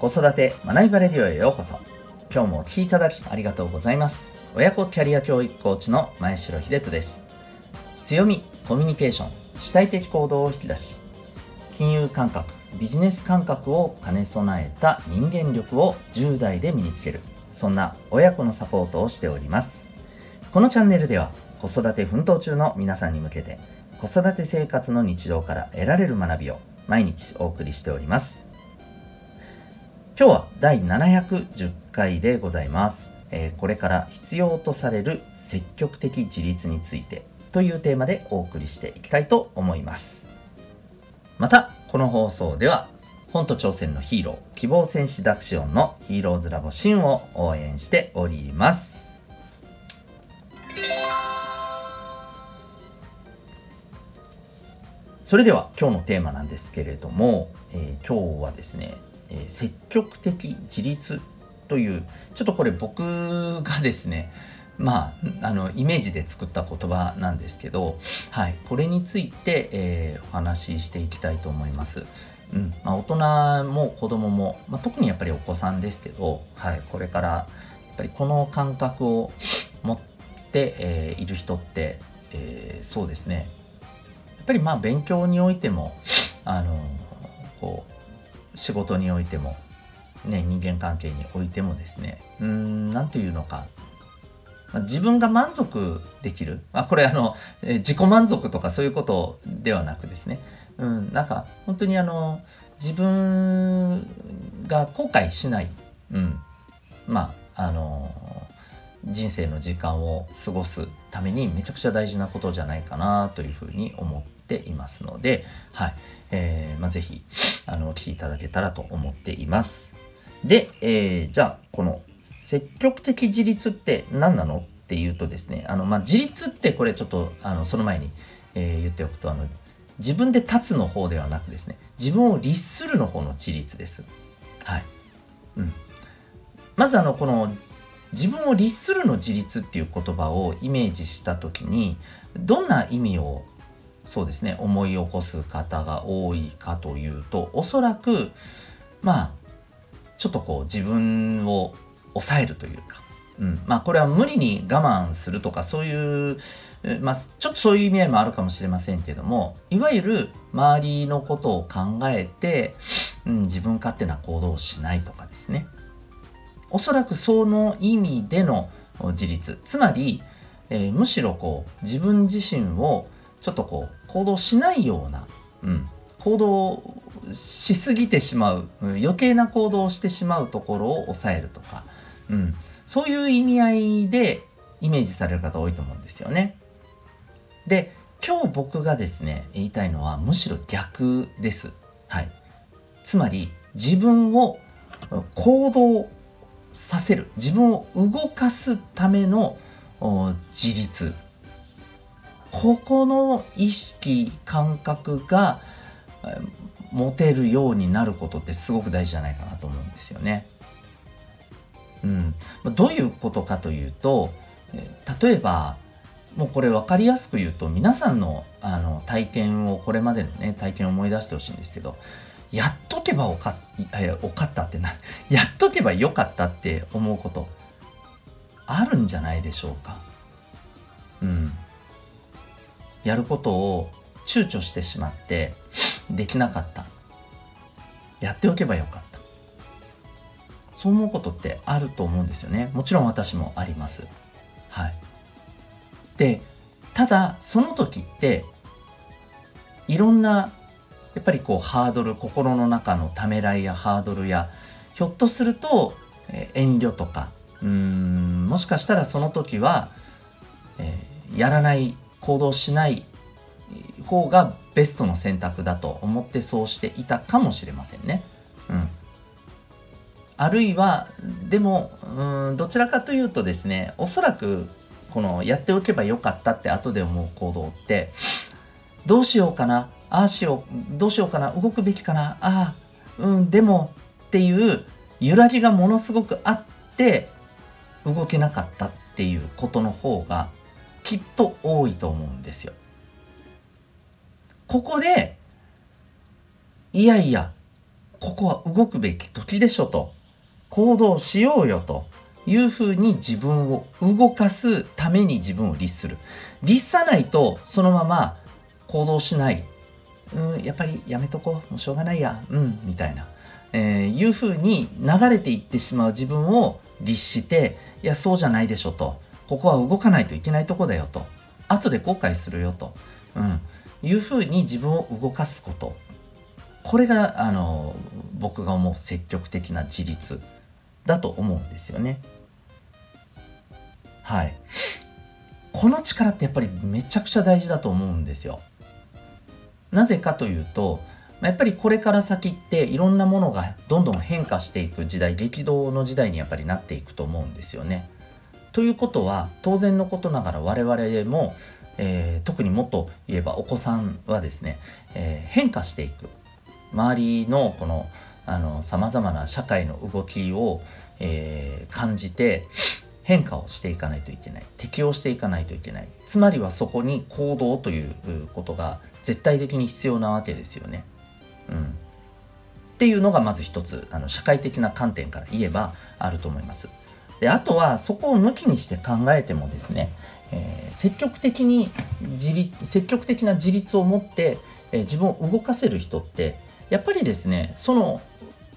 子育て学びバレディオへようこそ。今日もお聴きいただきありがとうございます。親子キャリア教育コーチの前城秀人です。強み、コミュニケーション、主体的行動を引き出し、金融感覚、ビジネス感覚を兼ね備えた人間力を10代で身につける。そんな親子のサポートをしております。このチャンネルでは子育て奮闘中の皆さんに向けて子育て生活の日常から得られる学びを毎日お送りしております。今日は第710回でございます。えー、これから必要とされる積極的自立についてというテーマでお送りしていきたいと思います。また、この放送では本と挑戦のヒーロー、希望戦士ダクシオンのヒーローズラボシンを応援しております。それでは今日のテーマなんですけれども、えー、今日はですね、えー、積極的自立というちょっとこれ僕がですね まあ、あのイメージで作った言葉なんですけど、はい、これについて、えー、お話ししていきたいと思います。うんまあ、大人も子供も、まあ、特にやっぱりお子さんですけど、はい、これからやっぱりこの感覚を持って、えー、いる人って、えー、そうですねやっぱりまあ勉強においてもあのこう仕事においても、ね、人間関係においてもですねうん何というのか。ま自分が満足できる。あこれあのえ自己満足とかそういうことではなくですね、うん、なんか本当にあの自分が後悔しない、うん、まああの人生の時間を過ごすためにめちゃくちゃ大事なことじゃないかなというふうに思ってていますので、はい。えー、まあ、ぜひ、あの、お聞きいただけたらと思っています。で、えー、じゃあ、この積極的自立って何なのっていうとですね、あの、まあ、自立ってこれちょっと、あの、その前に、えー、言っておくと、あの、自分で立つの方ではなくですね、自分を律するの方の自立です。はい。うん。まずあの、この自分を律するの自立っていう言葉をイメージした時にどんな意味をそうですね。思い起こす方が多いかというとおそらくまあちょっとこう自分を抑えるというか、うん、まあこれは無理に我慢するとかそういうまあちょっとそういう意味合いもあるかもしれませんけどもいわゆる周りのことを考えて、うん、自分勝手な行動をしないとかですね。おそらくその意味での自立。つまり、えー、むしろこう自分自身をちょっとこう行動しないような、うん、行動しすぎてしまう、うん、余計な行動をしてしまうところを抑えるとか、うん、そういう意味合いでイメージされる方多いと思うんですよね。で今日僕がですね言いたいのはむしろ逆です。はい、つまり自分を行動させる自分を動かすための自立ここの意識感覚が持てるようになることってすごく大事じゃないかなと思うんですよね。うん、どういうことかというと例えばもうこれ分かりやすく言うと皆さんのあの体験をこれまでのね体験を思い出してほしいんですけどやっとけばおかおかったってな やっとけばよかったって思うことあるんじゃないでしょうか。うんやることを躊躇してしまってできなかった。やっておけばよかった。そう思うことってあると思うんですよね。もちろん私もあります。はい。でただその時っていろんなやっぱりこうハードル心の中のためらいやハードルやひょっとすると、え遠慮とかうんもしかしたらその時は、えー、やらない行動しない方がベストの選択だと思ってそうしていたかもしれませんね。うん。あるいは、でも、うん、どちらかというとですね、おそらく、このやっておけばよかったって後で思う行動って、どうしようかな、ああしよう、どうしようかな、動くべきかな、ああ、うん、でもっていう揺らぎがものすごくあって、動けなかったっていうことの方がきっと多いと思うんですよ。ここで、いやいや、ここは動くべき時でしょと。行動しようよと。いうふうに自分を動かすために自分を律する。律さないとそのまま行動しない。うんやっぱりやめとこう。もうしょうがないや。うんみたいな、えー、いうふうに流れていってしまう自分を律していやそうじゃないでしょと。ここは動かないといけないとこだよと後で後悔するよと、うん、いうふうに自分を動かすことこれがあの僕が思う積極的な自立だと思うんですよね。はい。この力ってやっぱりめちゃくちゃ大事だと思うんですよ。なぜかというと、やっぱりこれから先っていろんなものがどんどん変化していく時代、激動の時代にやっぱりなっていくと思うんですよね。ということは当然のことながら我々も、えー、特にもっと言えばお子さんはですね、えー、変化していく周りのこのさまざまな社会の動きを、えー、感じて変化をしていかないといけない適応していかないといけないつまりはそこに行動ということが絶対的に必要なわけですよね。うん、っていうのがまず一つあの社会的な観点から言えばあると思います。であとはそこを抜きにして考えてもですね、えー、積極的に自立積極的な自立を持って、えー、自分を動かせる人ってやっぱりですねその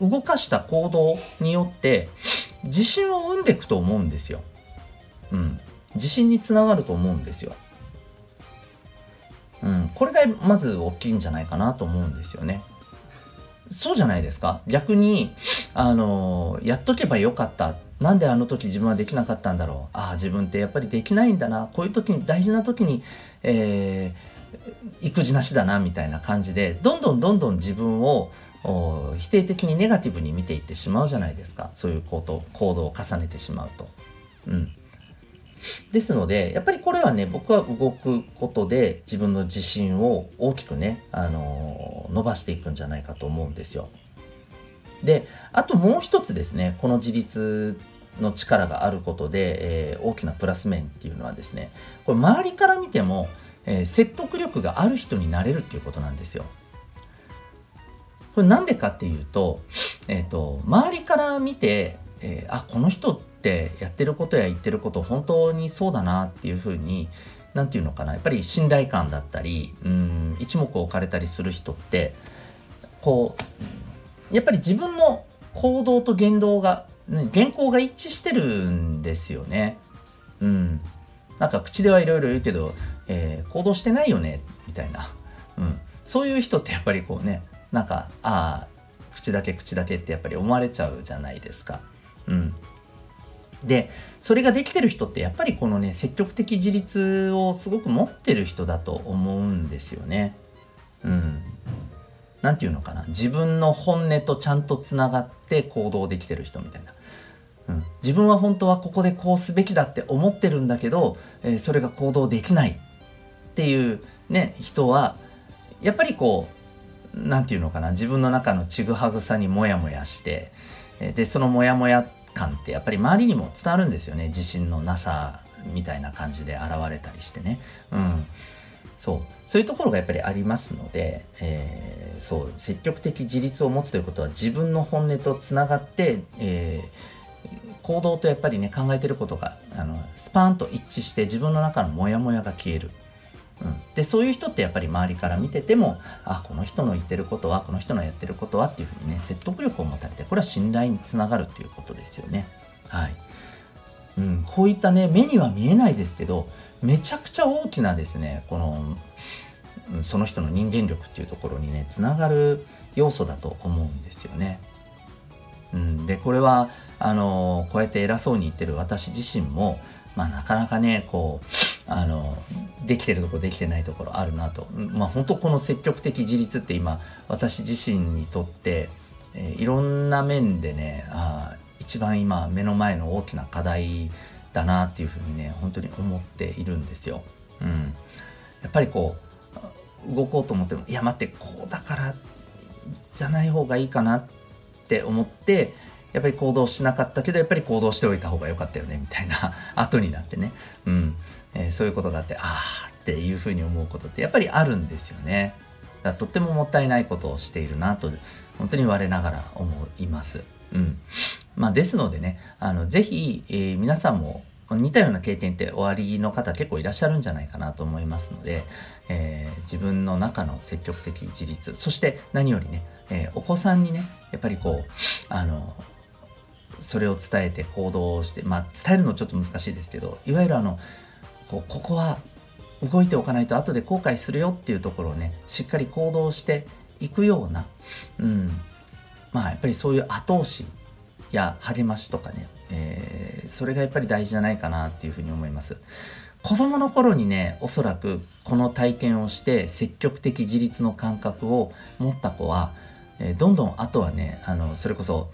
動かした行動によって自信を生んでいくと思うんですよ。うん。自信につながると思うんですよ。うん。これがまず大きいんじゃないかなと思うんですよね。そうじゃないですか逆に、あの、やっとけばよかった。なんであの時自分はできなかったんだろう？ああ、自分ってやっぱりできないんだな。こういう時に、大事な時に、えー、育児なしだな、みたいな感じで、どんどんどんどん自分を、否定的にネガティブに見ていってしまうじゃないですかそういうこと行動を重ねてしまうと。うん、ですのでやっぱりこれはね僕は動くことで自分の自信を大きくね、あのー、伸ばしていくんじゃないかと思うんですよ。であともう一つですねこの自立の力があることで、えー、大きなプラス面っていうのはですねこれ周りから見ても、えー、説得力がある人になれるっていうことなんですよ。これなんでかっていうと、えっ、ー、と、周りから見て、えー、あ、この人ってやってることや言ってること本当にそうだなっていうふうに、なんていうのかな、やっぱり信頼感だったり、うん、一目置かれたりする人って、こう、やっぱり自分の行動と言動が、ね、原稿が一致してるんですよね。うん。なんか口ではいろいろ言うけど、えー、行動してないよね、みたいな。うん。そういう人ってやっぱりこうね、なんかああ口だけ口だけってやっぱり思われちゃうじゃないですか。うん、でそれができてる人ってやっぱりこのね積極的自立をすごく持ってる人だと思うんですよね。うん。なんていうのかな？自分の本音とちゃんとつながって行動できてる人みたいな。うん、自分は本当はここでこうすべきだって思ってるんだけど、えー、それが行動できないっていうね人はやっぱりこう何て言うのかな？自分の中のちぐはぐさにモヤモヤしてでそのモヤモヤ感ってやっぱり周りにも伝わるんですよね。自信のなさみたいな感じで現れたりしてね。うん。そう。そういうところがやっぱりありますので、えー、そう積極的自立を持つということは自分の本音とつながって、えー、行動とやっぱりね考えてることがあのスパーンと一致して自分の中のモヤモヤが消える。うん、でそういう人ってやっぱり周りから見ててもあこの人の言ってることはこの人のやってることはっていうふうにね説得力を持たれてこれは信頼につながるっていうことですよね。はい。うん、こういったね目には見えないですけどめちゃくちゃ大きなですねこのその人の人間力っていうところにねつながる要素だと思うんですよね。うん、でこれはあのこうやって偉そうに言ってる私自身もまあ、なかなかねこうあのできてるとこできてないところあるなと、まあ、本当この積極的自立って今私自身にとって、えー、いろんな面でねあ一番今目の前の大きな課題だなっていうふうにね本当に思っているんですよ。うん、やっぱりこう動こうと思ってもいや待ってこうだからじゃない方がいいかなって思ってやっぱり行動しなかったけど、やっぱり行動しておいた方が良かったよね、みたいな 後になってね。うん。えー、そういうことがあって、ああっていうふうに思うことってやっぱりあるんですよね。だとってももったいないことをしているなと本当に我ながら思います。うん。まあ、ですのでねあのぜひ、えー、皆さんも似たような経験っておありの方結構いらっしゃるんじゃないかなと思いますので、えー、自分の中の積極的自立そして何よりね、えー、お子さんにねやっぱりこうあのそれを伝えて行動してまあ伝えるのちょっと難しいですけどいわゆるあのこうここは動いておかないと後で後悔するよっていうところをねしっかり行動していくような、うん、まあやっぱりそういう後押しや励ましとかね、えー、それがやっぱり大事じゃないかなっていうふうに思います。子供の頃にねおそらくこの体験をして積極的自立の感覚を持った子は、えー、どんどんあとはねあのそれこそ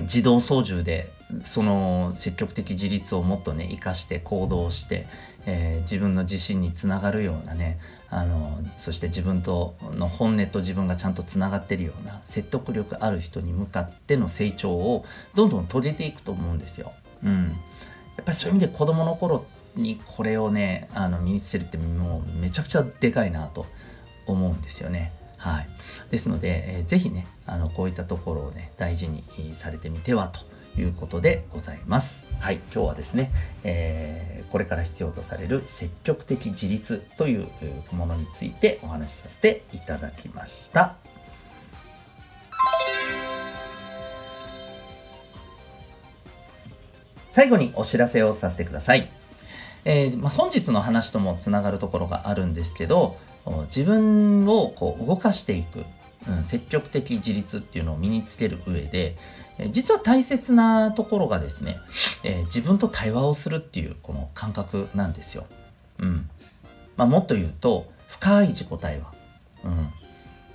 自動操縦でその積極的自立をもっとね生かして行動して、えー、自分の自信につながるようなねあのそして自分との本音と自分がちゃんとつながってるような説得力ある人に向かっての成長をどんどん遂げていくと思うんですよ。うん、やっぱりそういう意味で子供の頃にこれをねあの身につけるってもうめちゃくちゃでかいなと思うんですよね。はい、ですので、えー、ぜひねあのこういったところをね大事にされてみてはということでございます。はい、今日はですね、えー、これから必要とされる積極的自立というものについてお話しさせていただきました。最後にお知らせをさせてください。えーまあ、本日の話ともつながるところがあるんですけど、自分をこう動かしていく、うん、積極的自立っていうのを身につける上で、え実は大切なところがですね、えー、自分と対話をするっていうこの感覚なんですよ。うんまあ、もっと言うと深い自己対話。うん、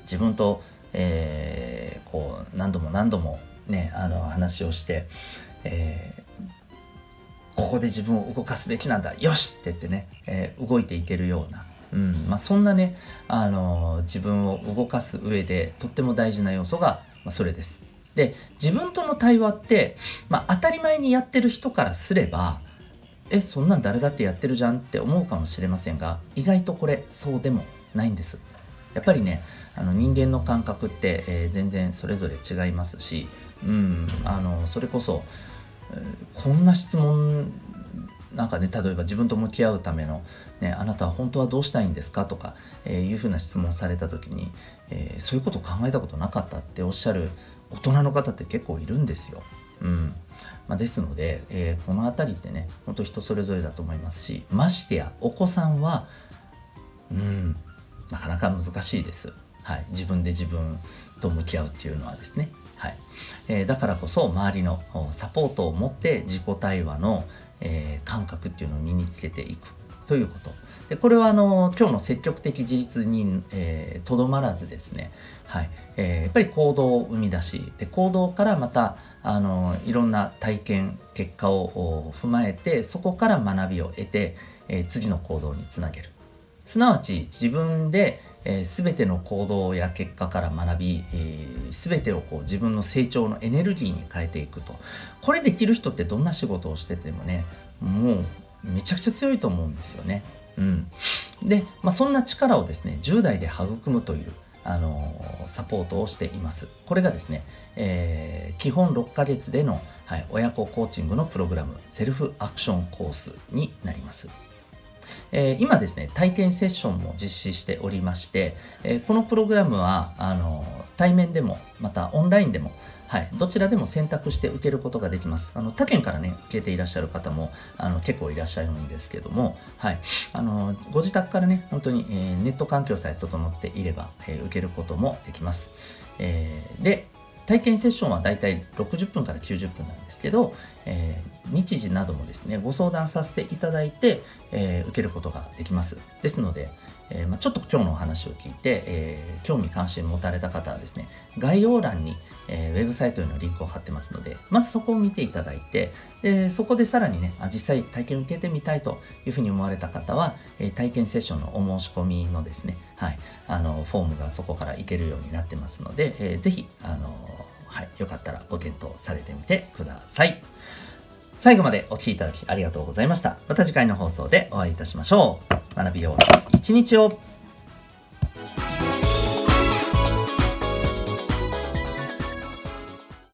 自分と、えー、こう何度も何度もねあの話をして、えー、ここで自分を動かすべきなんだよしって言ってね、えー、動いていけるようなうんまあ、そんなね、あの自分を動かす上でとっても大事な要素が、まあ、それです。で自分との対話って、まあ、当たり前にやってる人からすればえそんなん誰だってやってるじゃんって思うかもしれませんが意外とこれそうでもないんです。やっぱりねあの人間の感覚って、えー、全然それぞれ違いますし、うん、あのそれこそ、えー、こんな質問なんかね例えば自分と向き合うための、ね「あなたは本当はどうしたいんですか?」とか、えー、いうふうな質問された時に、えー、そういうこと考えたことなかったっておっしゃる大人の方って結構いるんですよ。うんまあ、ですので、えー、この辺りってね本当人それぞれだと思いますしましてやお子さんはうんなかなか難しいです。はい、自分で自分と向き合うっていうのはですね。はいえー、だからこそ周りのサポートを持って自己対話の、えー、感覚っていうのを身につけていくということ。でこれはあの今日の積極的自立にとど、まらずですね、はい。えー、やっぱり行動を生み出しで行動からまたあのいろんな体験結果を踏まえてそこから学びを得て、えー、次の行動につなげる。すなわち自分で、えー、全ての行動や結果から学び、えー、全てをこう自分の成長のエネルギーに変えていくとこれできる人ってどんな仕事をしててもねもうめちゃくちゃ強いと思うんですよね。うん、で、まあ、そんな力をですね10代で育むというあのサポートをしています。これがですね、えー、基本6ヶ月での、はい、親子コーチングのプログラムセルフアクションコースになります。えー、今ですね、体験セッションも実施しておりまして、えー、このプログラムはあの対面でもまたオンラインでもはい、どちらでも選択して受けることができます。あの他県からね、受けていらっしゃる方もあの結構いらっしゃるんですけども、はい、あのご自宅からね、本当に、えー、ネット環境さえ整っていれば、え、受けることもできます。え、で、体験セッションはだいたい60分から90分なんですけど、えー、日時などもですね、ご相談させていただいて、えー、受けることができます。ですので、えー、まあ、ちょっと今日のお話を聞いて、えー、興味関心持たれた方はですね、概要欄に、えー、ウェブサイトへのリンクを貼ってますので、まずそこを見ていただいて、でそこでさらにね、あ実際体験を受けてみたいというふうに思われた方は、え体験セッションのお申し込みのですね、はい、あの、フォームがそこから行けるようになってますので、えー、ぜひ、あの、はい、よかったらご検討されてみてください。最後までお聴きいただきありがとうございました。また次回の放送でお会いいたしましょう。学びよう一日を